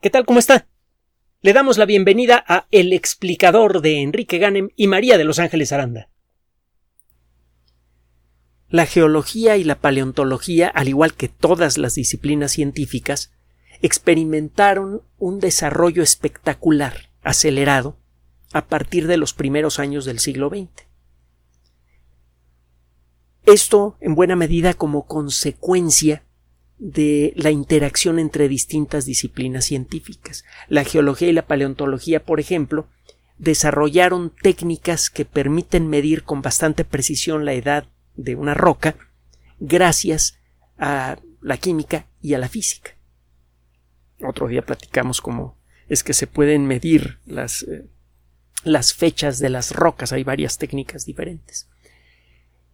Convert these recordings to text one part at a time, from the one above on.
¿Qué tal? ¿Cómo está? Le damos la bienvenida a El explicador de Enrique Ganem y María de Los Ángeles Aranda. La geología y la paleontología, al igual que todas las disciplinas científicas, experimentaron un desarrollo espectacular, acelerado, a partir de los primeros años del siglo XX. Esto, en buena medida, como consecuencia de la interacción entre distintas disciplinas científicas. La geología y la paleontología, por ejemplo, desarrollaron técnicas que permiten medir con bastante precisión la edad de una roca gracias a la química y a la física. Otro día platicamos cómo es que se pueden medir las, eh, las fechas de las rocas. Hay varias técnicas diferentes.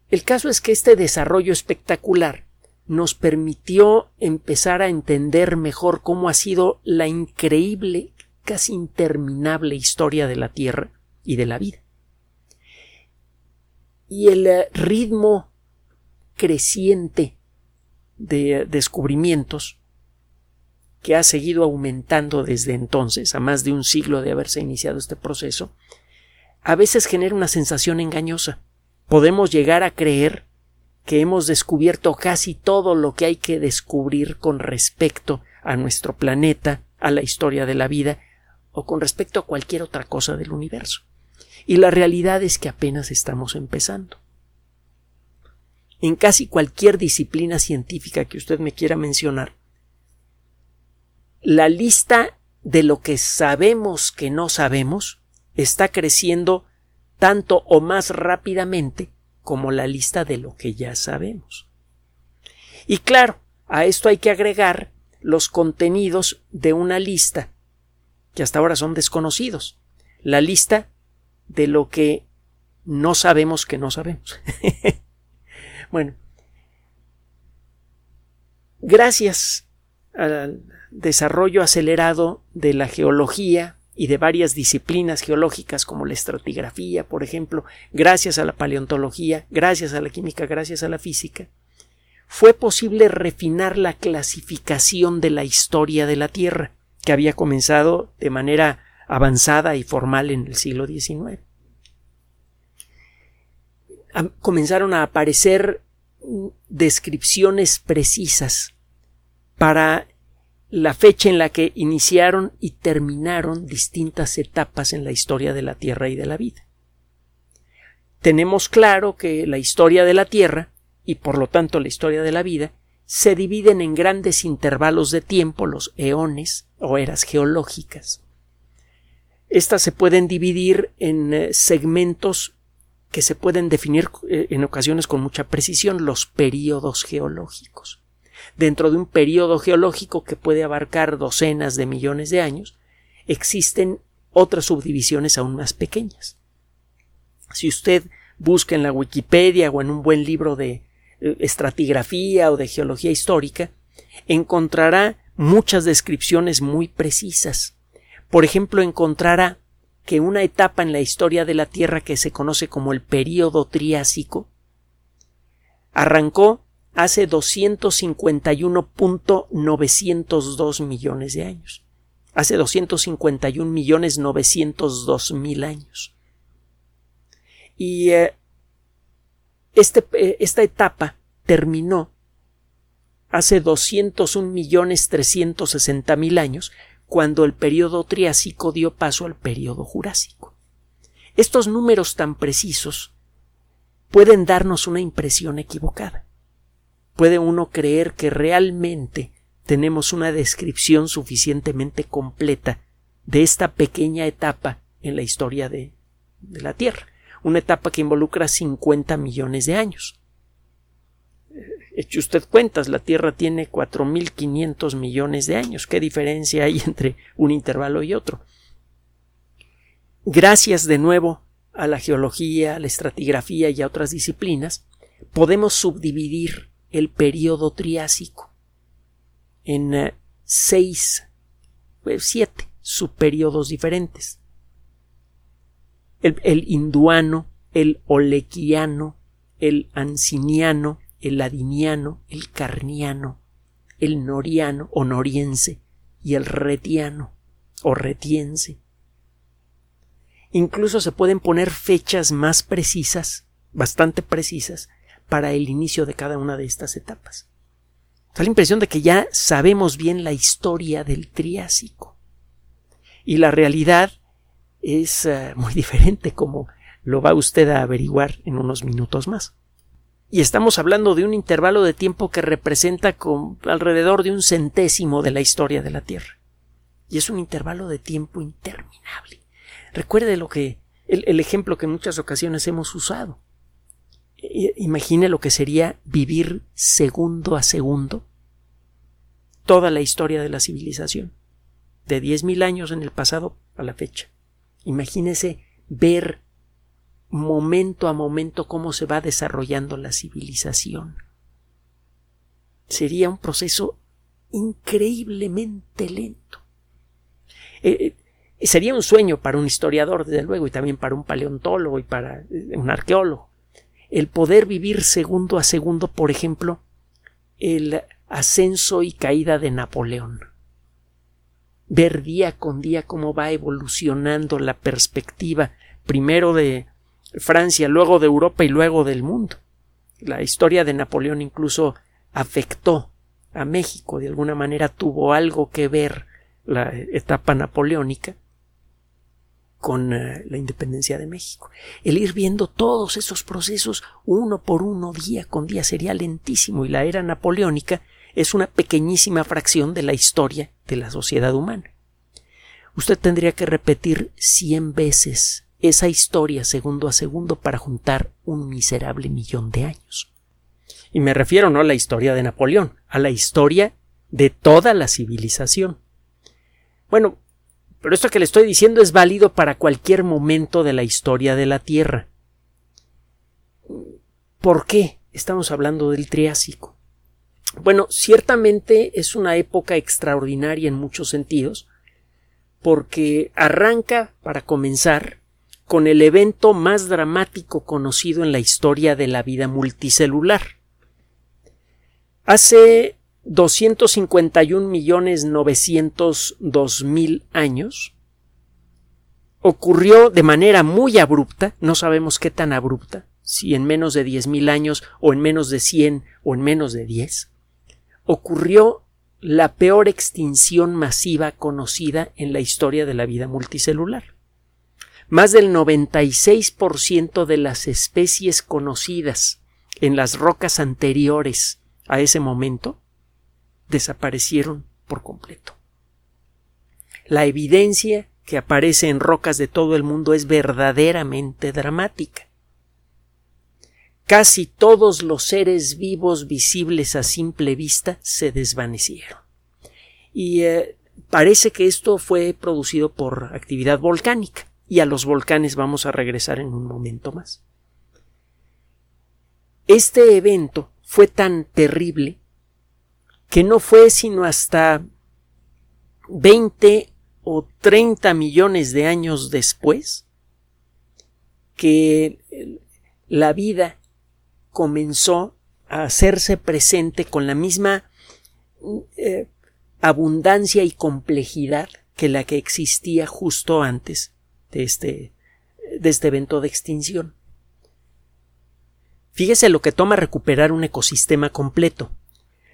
El caso es que este desarrollo espectacular nos permitió empezar a entender mejor cómo ha sido la increíble, casi interminable historia de la Tierra y de la vida. Y el eh, ritmo creciente de descubrimientos que ha seguido aumentando desde entonces, a más de un siglo de haberse iniciado este proceso, a veces genera una sensación engañosa. Podemos llegar a creer que hemos descubierto casi todo lo que hay que descubrir con respecto a nuestro planeta, a la historia de la vida o con respecto a cualquier otra cosa del universo. Y la realidad es que apenas estamos empezando. En casi cualquier disciplina científica que usted me quiera mencionar, la lista de lo que sabemos que no sabemos está creciendo tanto o más rápidamente como la lista de lo que ya sabemos. Y claro, a esto hay que agregar los contenidos de una lista que hasta ahora son desconocidos. La lista de lo que no sabemos que no sabemos. bueno, gracias al desarrollo acelerado de la geología, y de varias disciplinas geológicas como la estratigrafía, por ejemplo, gracias a la paleontología, gracias a la química, gracias a la física, fue posible refinar la clasificación de la historia de la Tierra, que había comenzado de manera avanzada y formal en el siglo XIX. Comenzaron a aparecer descripciones precisas para la fecha en la que iniciaron y terminaron distintas etapas en la historia de la Tierra y de la vida. Tenemos claro que la historia de la Tierra, y por lo tanto la historia de la vida, se dividen en grandes intervalos de tiempo, los eones o eras geológicas. Estas se pueden dividir en eh, segmentos que se pueden definir eh, en ocasiones con mucha precisión, los períodos geológicos dentro de un periodo geológico que puede abarcar docenas de millones de años, existen otras subdivisiones aún más pequeñas. Si usted busca en la Wikipedia o en un buen libro de eh, estratigrafía o de geología histórica, encontrará muchas descripciones muy precisas. Por ejemplo, encontrará que una etapa en la historia de la Tierra que se conoce como el período Triásico arrancó hace 251.902 millones de años. Hace 251 millones 902 mil años. Y eh, este, eh, esta etapa terminó hace 201 millones 360 mil años, cuando el periodo Triásico dio paso al periodo Jurásico. Estos números tan precisos pueden darnos una impresión equivocada puede uno creer que realmente tenemos una descripción suficientemente completa de esta pequeña etapa en la historia de, la Tierra, una etapa que involucra 50 millones de años. Eche usted cuentas, la Tierra tiene 4.500 millones de años. ¿Qué diferencia hay entre un intervalo y otro? Gracias de nuevo a la geología, a la estratigrafía y a otras disciplinas, podemos subdividir el periodo Triásico en eh, seis, pues, siete subperiodos diferentes. El, el, hinduano, el olequiano, el anciniano, el ladiniano, el carniano, el noriano o noriense y el retiano o retiense. Incluso se pueden poner fechas más precisas, bastante precisas, para el inicio de cada una de estas etapas. Da la impresión de que ya sabemos bien la historia del Triásico. Y la realidad es uh, muy diferente como lo va usted a averiguar en unos minutos más. Y estamos hablando de un intervalo de tiempo que representa alrededor de un centésimo de la historia de la Tierra. Y es un intervalo de tiempo interminable. Recuerde lo que el, el ejemplo que en muchas ocasiones hemos usado. Imagine lo que sería vivir segundo a segundo toda la historia de la civilización, de diez mil años en el pasado a la fecha. Imagínese ver momento a momento cómo se va desarrollando la civilización. Sería un proceso increíblemente lento. Eh, eh, sería un sueño para un historiador, desde luego, y también para un paleontólogo y para eh, un arqueólogo. El poder vivir segundo a segundo, por ejemplo, el ascenso y caída de Napoleón ver día con día cómo va evolucionando la perspectiva primero de Francia, luego de Europa y luego del mundo. La historia de Napoleón incluso afectó a México, de alguna manera tuvo algo que ver la etapa napoleónica con eh, la independencia de México. El ir viendo todos esos procesos uno por uno, día con día, sería lentísimo y la era napoleónica es una pequeñísima fracción de la historia de la sociedad humana. Usted tendría que repetir cien veces esa historia segundo a segundo para juntar un miserable millón de años. Y me refiero no a la historia de Napoleón, a la historia de toda la civilización. Bueno, pero esto que le estoy diciendo es válido para cualquier momento de la historia de la Tierra. ¿Por qué estamos hablando del Triásico? Bueno, ciertamente es una época extraordinaria en muchos sentidos, porque arranca, para comenzar, con el evento más dramático conocido en la historia de la vida multicelular. Hace 251 millones dos mil años ocurrió de manera muy abrupta, no sabemos qué tan abrupta, si en menos de diez mil años o en menos de cien o en menos de diez, ocurrió la peor extinción masiva conocida en la historia de la vida multicelular. Más del 96% de las especies conocidas en las rocas anteriores a ese momento desaparecieron por completo. La evidencia que aparece en rocas de todo el mundo es verdaderamente dramática. Casi todos los seres vivos visibles a simple vista se desvanecieron. Y eh, parece que esto fue producido por actividad volcánica, y a los volcanes vamos a regresar en un momento más. Este evento fue tan terrible que no fue sino hasta 20 o 30 millones de años después que la vida comenzó a hacerse presente con la misma eh, abundancia y complejidad que la que existía justo antes de este, de este evento de extinción. Fíjese lo que toma recuperar un ecosistema completo.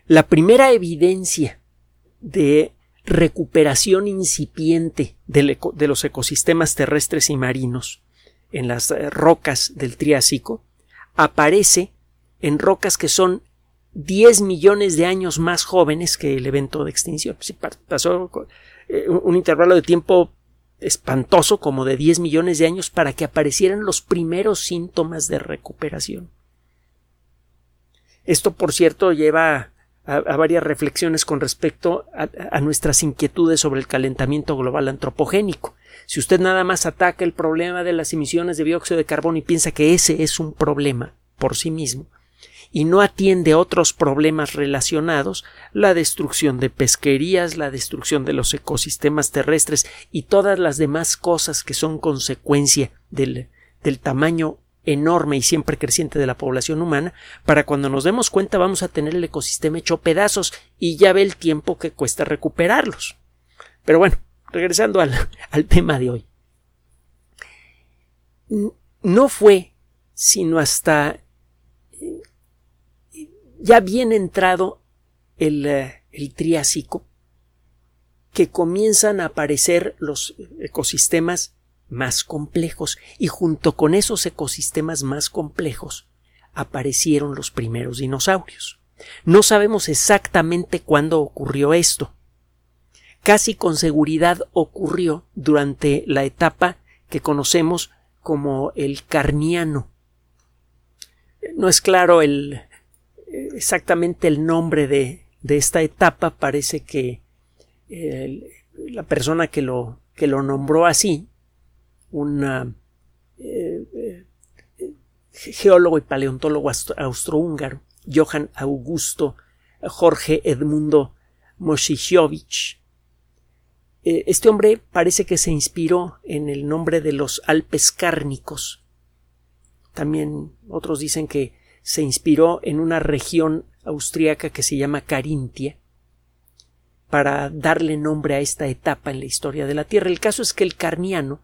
La primera evidencia de recuperación incipiente de los ecosistemas terrestres y marinos en las eh, rocas del Triásico aparece en rocas que son 10 millones de años más jóvenes que el evento de extinción. pasó eh, un intervalo de tiempo espantoso como de 10 millones de años para que aparecieran los primeros síntomas de recuperación. Esto, por cierto, lleva a, varias reflexiones con respecto a, nuestras inquietudes sobre el calentamiento global antropogénico. Si usted nada más ataca el problema de las emisiones de dióxido de carbono y piensa que ese es un problema por sí mismo, y no atiende otros problemas relacionados, la destrucción de pesquerías, la destrucción de los ecosistemas terrestres y todas las demás cosas que son consecuencia del, del tamaño enorme y siempre creciente de la población humana, para cuando nos demos cuenta vamos a tener el ecosistema hecho pedazos y ya ve el tiempo que cuesta recuperarlos. Pero bueno, regresando al, tema de hoy. No fue sino hasta eh, ya bien entrado el, eh, el Triásico que comienzan a aparecer los ecosistemas más complejos y junto con esos ecosistemas más complejos aparecieron los primeros dinosaurios. No sabemos exactamente cuándo ocurrió esto. Casi con seguridad ocurrió durante la etapa que conocemos como el Carniano. No es claro el, exactamente el nombre de, de esta etapa. Parece que la persona que lo, que lo nombró así un eh, eh, geólogo y paleontólogo austrohúngaro, Johann Augusto Jorge Edmundo Mosichovich. Eh, este hombre parece que se inspiró en el nombre de los Alpes cárnicos. También otros dicen que se inspiró en una región austriaca que se llama Carintia para darle nombre a esta etapa en la historia de la Tierra. El caso es que el Carniano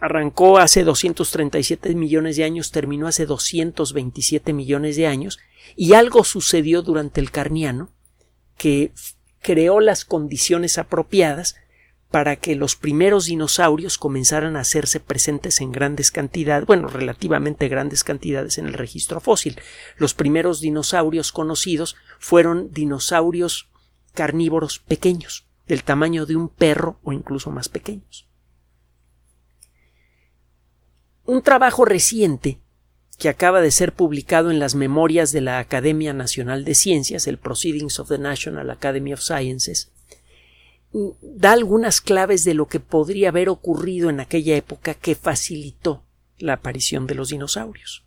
arrancó hace 237 millones de años, terminó hace 227 millones de años, y algo sucedió durante el Carniano que creó las condiciones apropiadas para que los primeros dinosaurios comenzaran a hacerse presentes en grandes cantidades, bueno, relativamente grandes cantidades en el registro fósil. Los primeros dinosaurios conocidos fueron dinosaurios carnívoros pequeños, del tamaño de un perro o incluso más pequeños. Un trabajo reciente que acaba de ser publicado en las memorias de la Academia Nacional de Ciencias, el Proceedings of the National Academy of Sciences, da algunas claves de lo que podría haber ocurrido en aquella época que facilitó la aparición de los dinosaurios.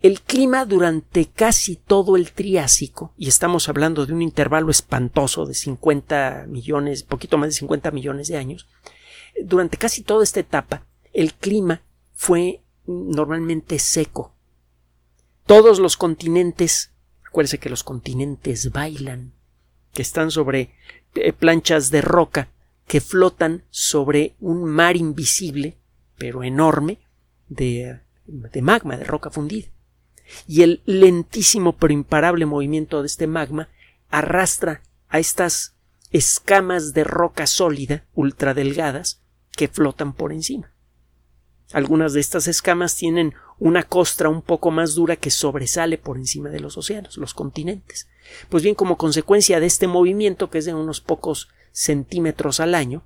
El clima durante casi todo el Triásico, y estamos hablando de un intervalo espantoso de 50 millones, poquito más de 50 millones de años, durante casi toda esta etapa, el clima fue normalmente seco. Todos los continentes, acuérdense que los continentes bailan, que están sobre eh, planchas de roca que flotan sobre un mar invisible, pero enorme, de, de magma, de roca fundida. Y el lentísimo pero imparable movimiento de este magma arrastra a estas escamas de roca sólida, ultradelgadas, que flotan por encima. Algunas de estas escamas tienen una costra un poco más dura que sobresale por encima de los océanos, los continentes. Pues bien, como consecuencia de este movimiento, que es de unos pocos centímetros al año,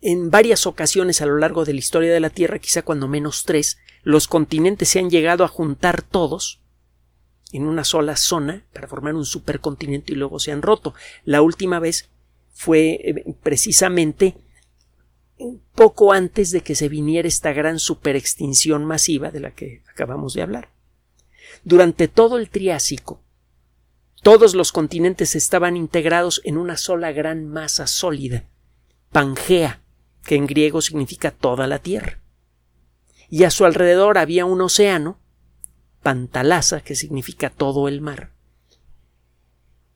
en, varias ocasiones a lo largo de la historia de la Tierra, quizá cuando menos tres, los continentes se han llegado a juntar todos en una sola zona para formar un supercontinente y luego se han roto. La última vez fue eh, precisamente poco antes de que se viniera esta gran superextinción masiva de la que acabamos de hablar. Durante todo el Triásico, todos los continentes estaban integrados en una sola gran masa sólida, Pangea, que en griego significa toda la tierra. Y a su alrededor había un océano, Pantalasa, que significa todo el mar.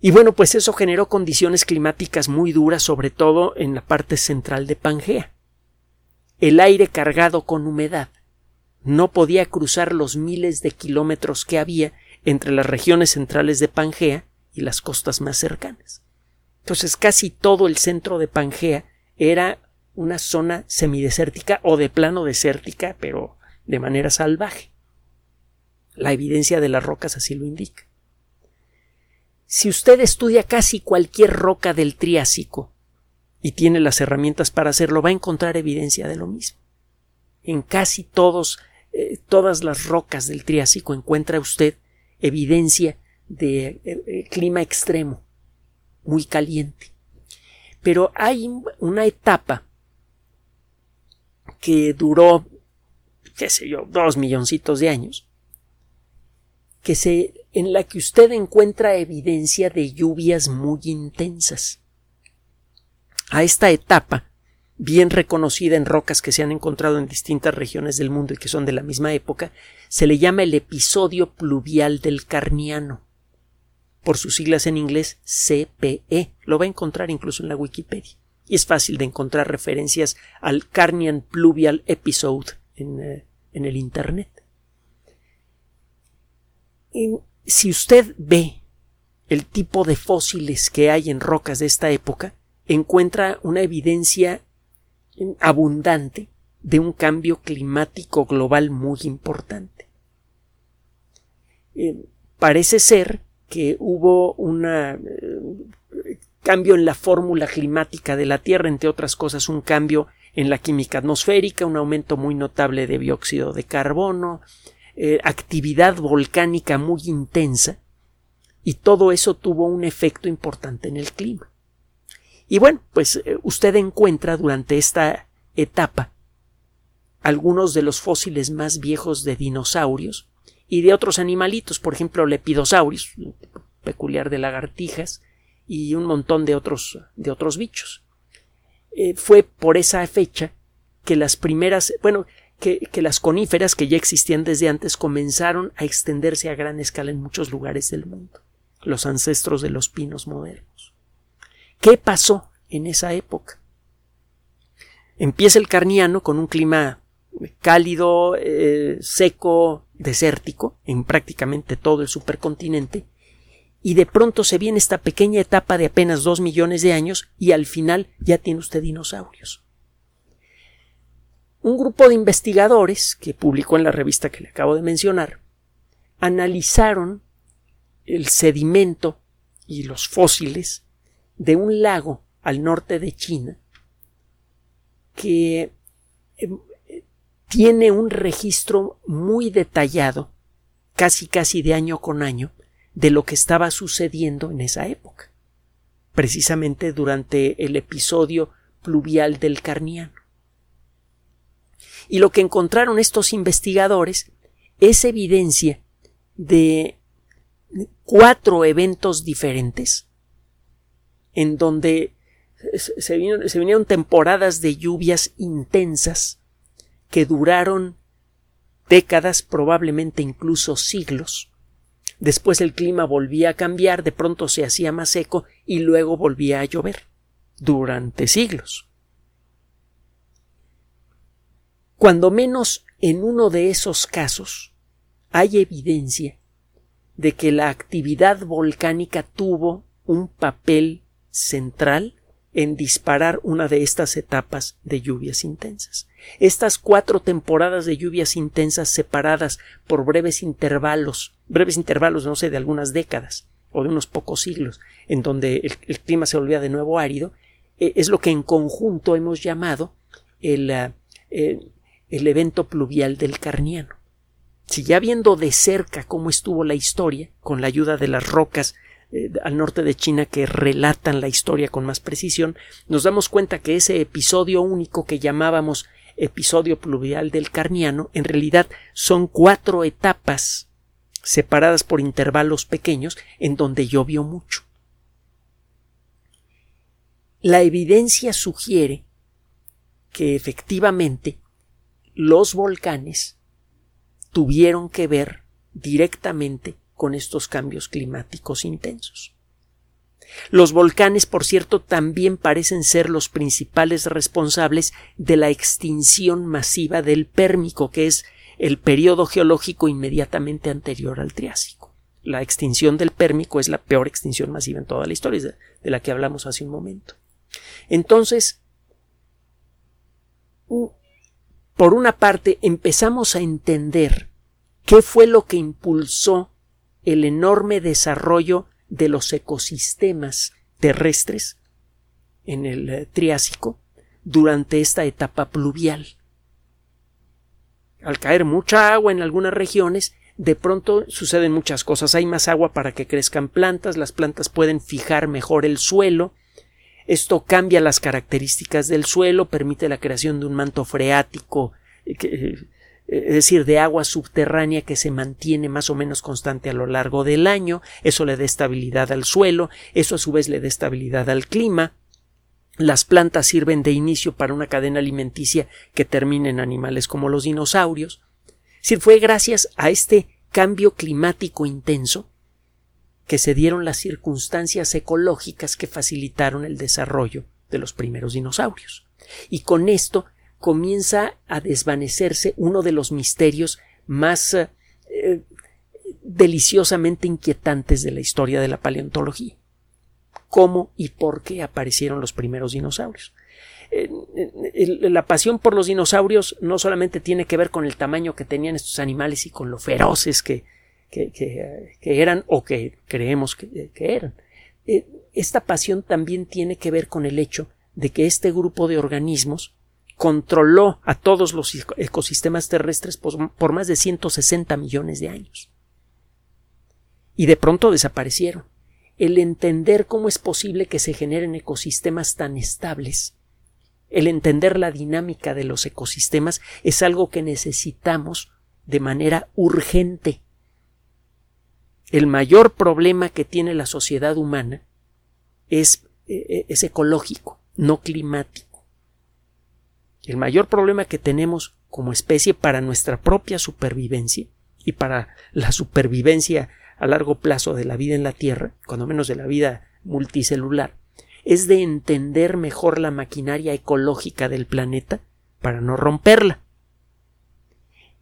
Y bueno, pues eso generó condiciones climáticas muy duras, sobre todo en la parte central de Pangea. El aire cargado con humedad no podía cruzar los miles de kilómetros que había entre las regiones centrales de Pangea y las costas más cercanas. Entonces casi todo el centro de Pangea era una zona semidesértica o de plano desértica, pero de manera salvaje. La evidencia de las rocas así lo indica. Si usted estudia casi cualquier roca del Triásico y tiene las herramientas para hacerlo, va a encontrar evidencia de lo mismo. En casi todos, eh, todas las rocas del Triásico encuentra usted evidencia de eh, eh, clima extremo, muy caliente. Pero hay una etapa que duró, qué sé yo, dos milloncitos de años, que se en la que usted encuentra evidencia de lluvias muy intensas. A esta etapa, bien reconocida en rocas que se han encontrado en distintas regiones del mundo y que son de la misma época, se le llama el episodio pluvial del Carniano. por sus siglas en inglés CPE. Lo va a encontrar incluso en la Wikipedia. Y es fácil de encontrar referencias al Carnian Pluvial Episode en, eh, en el Internet. Si usted ve el tipo de fósiles que hay en rocas de esta época, encuentra una evidencia abundante de un cambio climático global muy importante. Eh, parece ser que hubo un eh, cambio en la fórmula climática de la Tierra, entre otras cosas un cambio en la química atmosférica, un aumento muy notable de dióxido de carbono, eh, actividad volcánica muy intensa, y todo eso tuvo un efecto importante en el clima. Y bueno, pues eh, usted encuentra durante esta etapa algunos de los fósiles más viejos de dinosaurios y de otros animalitos, por ejemplo, lepidosaurios, peculiar de lagartijas, y un montón de otros, de otros bichos. Eh, fue por esa fecha que las primeras, bueno, que, las coníferas que ya existían desde antes comenzaron a extenderse a gran escala en muchos lugares del mundo los ancestros de los pinos modernos. ¿Qué pasó en esa época? Empieza el Carniano con un clima cálido, eh, seco, desértico en prácticamente todo el supercontinente, y de pronto se viene esta pequeña etapa de apenas dos millones de años y al final ya tiene usted dinosaurios. Un grupo de investigadores que publicó en la revista que le acabo de mencionar analizaron el sedimento y los fósiles de un lago al norte de China que em, tiene un registro muy detallado, casi casi de año con año, de lo que estaba sucediendo en esa época, precisamente durante el episodio pluvial del Carniano. Y lo que encontraron estos investigadores es evidencia de cuatro eventos diferentes en donde se vinieron, temporadas de lluvias intensas que duraron décadas, probablemente incluso siglos. Después el clima volvía a cambiar, de pronto se hacía más seco y luego volvía a llover durante siglos. Cuando menos en uno de esos casos hay evidencia de que la actividad volcánica tuvo un papel central en disparar una de estas etapas de lluvias intensas. Estas cuatro temporadas de lluvias intensas separadas por breves intervalos, breves intervalos, no sé, de algunas décadas o de unos pocos siglos, en donde el, clima se volvía de nuevo árido, eh, es lo que en conjunto hemos llamado el, eh, el evento pluvial del Carniano si ya viendo de cerca cómo estuvo la historia, con la ayuda de las rocas eh, al norte de China que relatan la historia con más precisión, nos damos cuenta que ese episodio único que llamábamos episodio pluvial del Carniano, en realidad son cuatro etapas separadas por intervalos pequeños en donde llovió mucho. La evidencia sugiere que efectivamente los volcanes tuvieron que ver directamente con estos cambios climáticos intensos. Los volcanes, por cierto, también parecen ser los principales responsables de la extinción masiva del Pérmico, que es el periodo geológico inmediatamente anterior al Triásico. La extinción del Pérmico es la peor extinción masiva en toda la historia, de la que hablamos hace un momento. Entonces, por una parte, empezamos a entender qué fue lo que impulsó el enorme desarrollo de los ecosistemas terrestres en el eh, Triásico durante esta etapa pluvial. Al caer mucha agua en algunas regiones, de pronto suceden muchas cosas. Hay más agua para que crezcan plantas, las plantas pueden fijar mejor el suelo, esto cambia las características del suelo, permite la creación de un manto freático, eh, eh, es decir, de agua subterránea que se mantiene más o menos constante a lo largo del año, eso le da estabilidad al suelo, eso a su vez le da estabilidad al clima, las plantas sirven de inicio para una cadena alimenticia que termina en animales como los dinosaurios. Decir, fue gracias a este cambio climático intenso que se dieron las circunstancias ecológicas que facilitaron el desarrollo de los primeros dinosaurios. Y con esto comienza a desvanecerse uno de los misterios más eh, deliciosamente inquietantes de la historia de la paleontología. ¿Cómo y por qué aparecieron los primeros dinosaurios? la pasión por los dinosaurios no solamente tiene que ver con el tamaño que tenían estos animales y con lo feroces que, que, eran o que creemos que, eran. Eh, esta pasión también tiene que ver con el hecho de que este grupo de organismos controló a todos los ecosistemas terrestres por, por más de 160 millones de años. Y de pronto desaparecieron. El entender cómo es posible que se generen ecosistemas tan estables, el entender la dinámica de los ecosistemas es algo que necesitamos de manera urgente el mayor problema que tiene la sociedad humana es, eh, eh, es ecológico, no climático. El mayor problema que tenemos como especie para nuestra propia supervivencia y para la supervivencia a largo plazo de la vida en la Tierra, cuando menos de la vida multicelular, es de entender mejor la maquinaria ecológica del planeta para no romperla.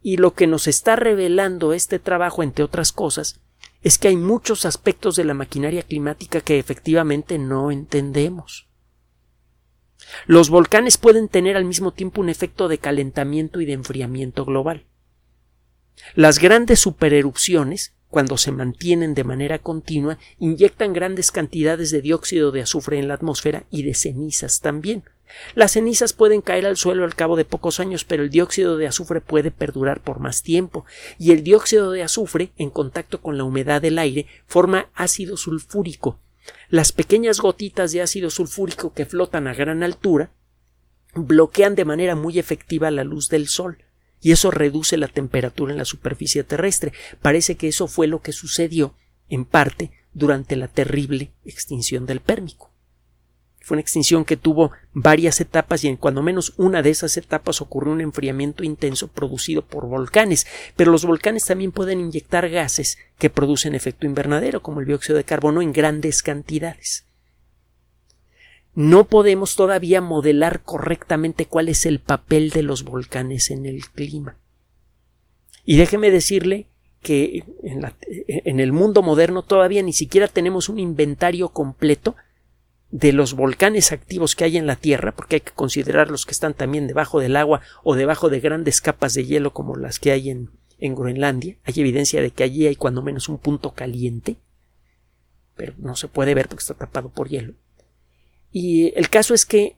Y lo que nos está revelando este trabajo, entre otras cosas, es que hay muchos aspectos de la maquinaria climática que efectivamente no entendemos. Los volcanes pueden tener al mismo tiempo un efecto de calentamiento y de enfriamiento global. Las grandes supererupciones, cuando se mantienen de manera continua, inyectan grandes cantidades de dióxido de azufre en la atmósfera y de cenizas también. Las cenizas pueden caer al suelo al cabo de pocos años, pero el dióxido de azufre puede perdurar por más tiempo, y el dióxido de azufre, en contacto con la humedad del aire, forma ácido sulfúrico. Las pequeñas gotitas de ácido sulfúrico que flotan a gran altura bloquean de manera muy efectiva la luz del sol, y eso reduce la temperatura en la superficie terrestre. Parece que eso fue lo que sucedió, en parte, durante la terrible extinción del Pérmico. Fue una extinción que tuvo varias etapas y en cuando menos una de esas etapas ocurrió un enfriamiento intenso producido por volcanes. Pero los volcanes también pueden inyectar gases que producen efecto invernadero, como el dióxido de carbono, en grandes cantidades. No podemos todavía modelar correctamente cuál es el papel de los volcanes en el clima. Y déjeme decirle que en, el mundo moderno todavía ni siquiera tenemos un inventario completo de los volcanes activos que hay en la Tierra, porque hay que considerar los que están también debajo del agua o debajo de grandes capas de hielo como las que hay en, en Groenlandia. Hay evidencia de que allí hay cuando menos un punto caliente, pero no se puede ver porque está tapado por hielo. Y el caso es que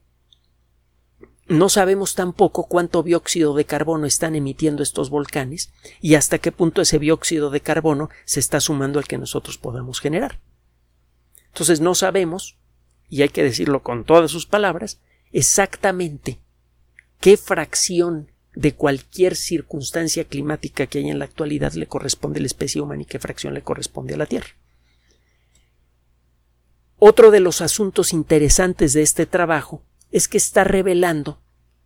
no sabemos tampoco cuánto dióxido de carbono están emitiendo estos volcanes y hasta qué punto ese dióxido de carbono se está sumando al que nosotros podamos generar. Entonces no sabemos y hay que decirlo con todas sus palabras, exactamente qué fracción de cualquier circunstancia climática que hay en la actualidad le corresponde a la especie humana y qué fracción le corresponde a la Tierra. Otro de los asuntos interesantes de este trabajo es que está revelando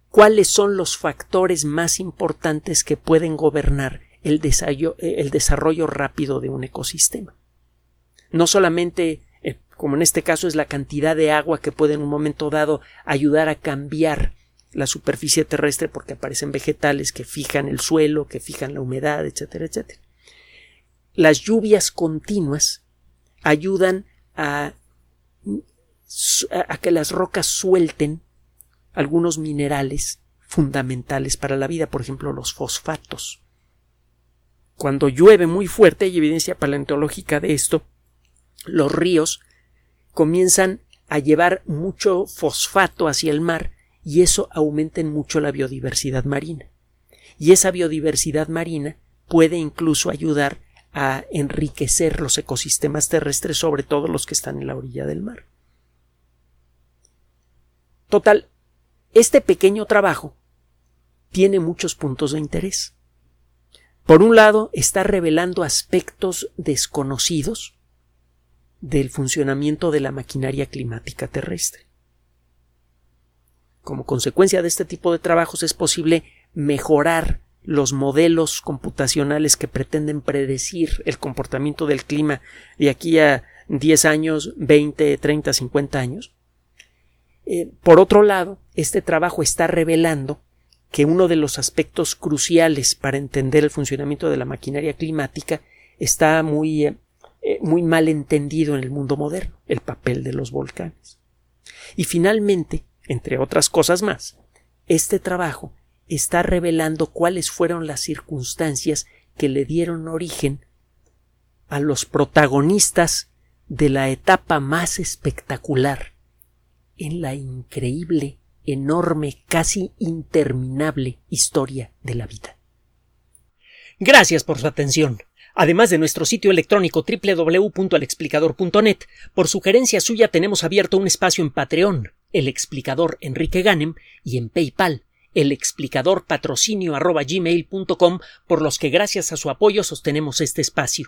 cuáles son los factores más importantes que pueden gobernar el desarrollo, el desarrollo rápido de un ecosistema. No solamente como en este caso es la cantidad de agua que puede en un momento dado ayudar a cambiar la superficie terrestre porque aparecen vegetales que fijan el suelo, que fijan la humedad, etcétera, etcétera. Las lluvias continuas ayudan a, a que las rocas suelten algunos minerales fundamentales para la vida, por ejemplo los fosfatos. Cuando llueve muy fuerte, hay evidencia paleontológica de esto, los ríos comienzan a llevar mucho fosfato hacia el mar y eso aumenta mucho la biodiversidad marina. Y esa biodiversidad marina puede incluso ayudar a enriquecer los ecosistemas terrestres, sobre todo los que están en la orilla del mar. Total, este pequeño trabajo tiene muchos puntos de interés. Por un lado, está revelando aspectos desconocidos del funcionamiento de la maquinaria climática terrestre. Como consecuencia de este tipo de trabajos es posible mejorar los modelos computacionales que pretenden predecir el comportamiento del clima de aquí a 10 años, 20, 30, 50 años. Eh, por otro lado, este trabajo está revelando que uno de los aspectos cruciales para entender el funcionamiento de la maquinaria climática está muy, eh, eh, muy mal entendido en el mundo moderno, el papel de los volcanes. Y finalmente, entre otras cosas más, este trabajo está revelando cuáles fueron las circunstancias que le dieron origen a los protagonistas de la etapa más espectacular en la increíble, enorme, casi interminable historia de la vida. Gracias por su atención. Además de nuestro sitio electrónico www.alexplicador.net, por sugerencia suya tenemos abierto un espacio en Patreon, el explicador Enrique Ganem, y en PayPal, el explicador patrocinio por los que gracias a su apoyo sostenemos este espacio.